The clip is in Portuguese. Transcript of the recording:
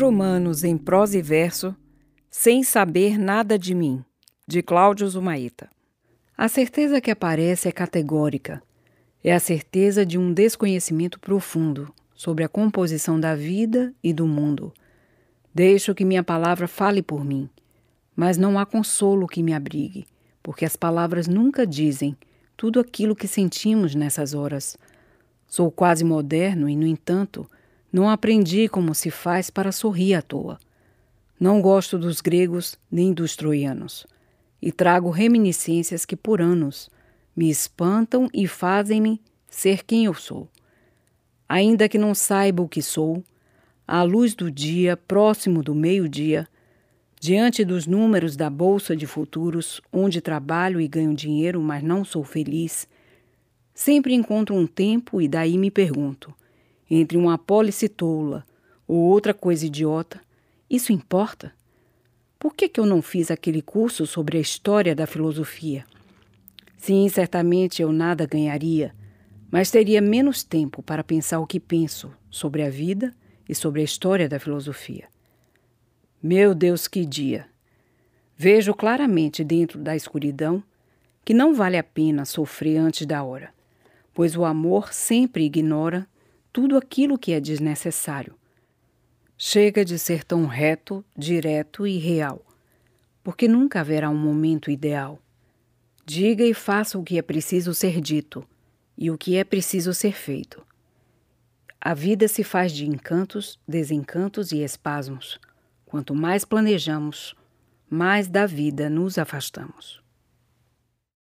Romanos em prosa e verso, sem saber nada de mim, de Cláudio Zumaíta. A certeza que aparece é categórica. É a certeza de um desconhecimento profundo sobre a composição da vida e do mundo. Deixo que minha palavra fale por mim, mas não há consolo que me abrigue, porque as palavras nunca dizem tudo aquilo que sentimos nessas horas. Sou quase moderno e, no entanto, não aprendi como se faz para sorrir à toa. Não gosto dos gregos nem dos troianos, e trago reminiscências que por anos me espantam e fazem-me ser quem eu sou. Ainda que não saiba o que sou, à luz do dia, próximo do meio-dia, diante dos números da bolsa de futuros, onde trabalho e ganho dinheiro, mas não sou feliz, sempre encontro um tempo e daí me pergunto: entre uma apólice tola ou outra coisa idiota, isso importa? Por que, que eu não fiz aquele curso sobre a história da filosofia? Sim, certamente eu nada ganharia, mas teria menos tempo para pensar o que penso sobre a vida e sobre a história da filosofia. Meu Deus, que dia! Vejo claramente dentro da escuridão que não vale a pena sofrer antes da hora, pois o amor sempre ignora tudo aquilo que é desnecessário. Chega de ser tão reto, direto e real, porque nunca haverá um momento ideal. Diga e faça o que é preciso ser dito e o que é preciso ser feito. A vida se faz de encantos, desencantos e espasmos. Quanto mais planejamos, mais da vida nos afastamos.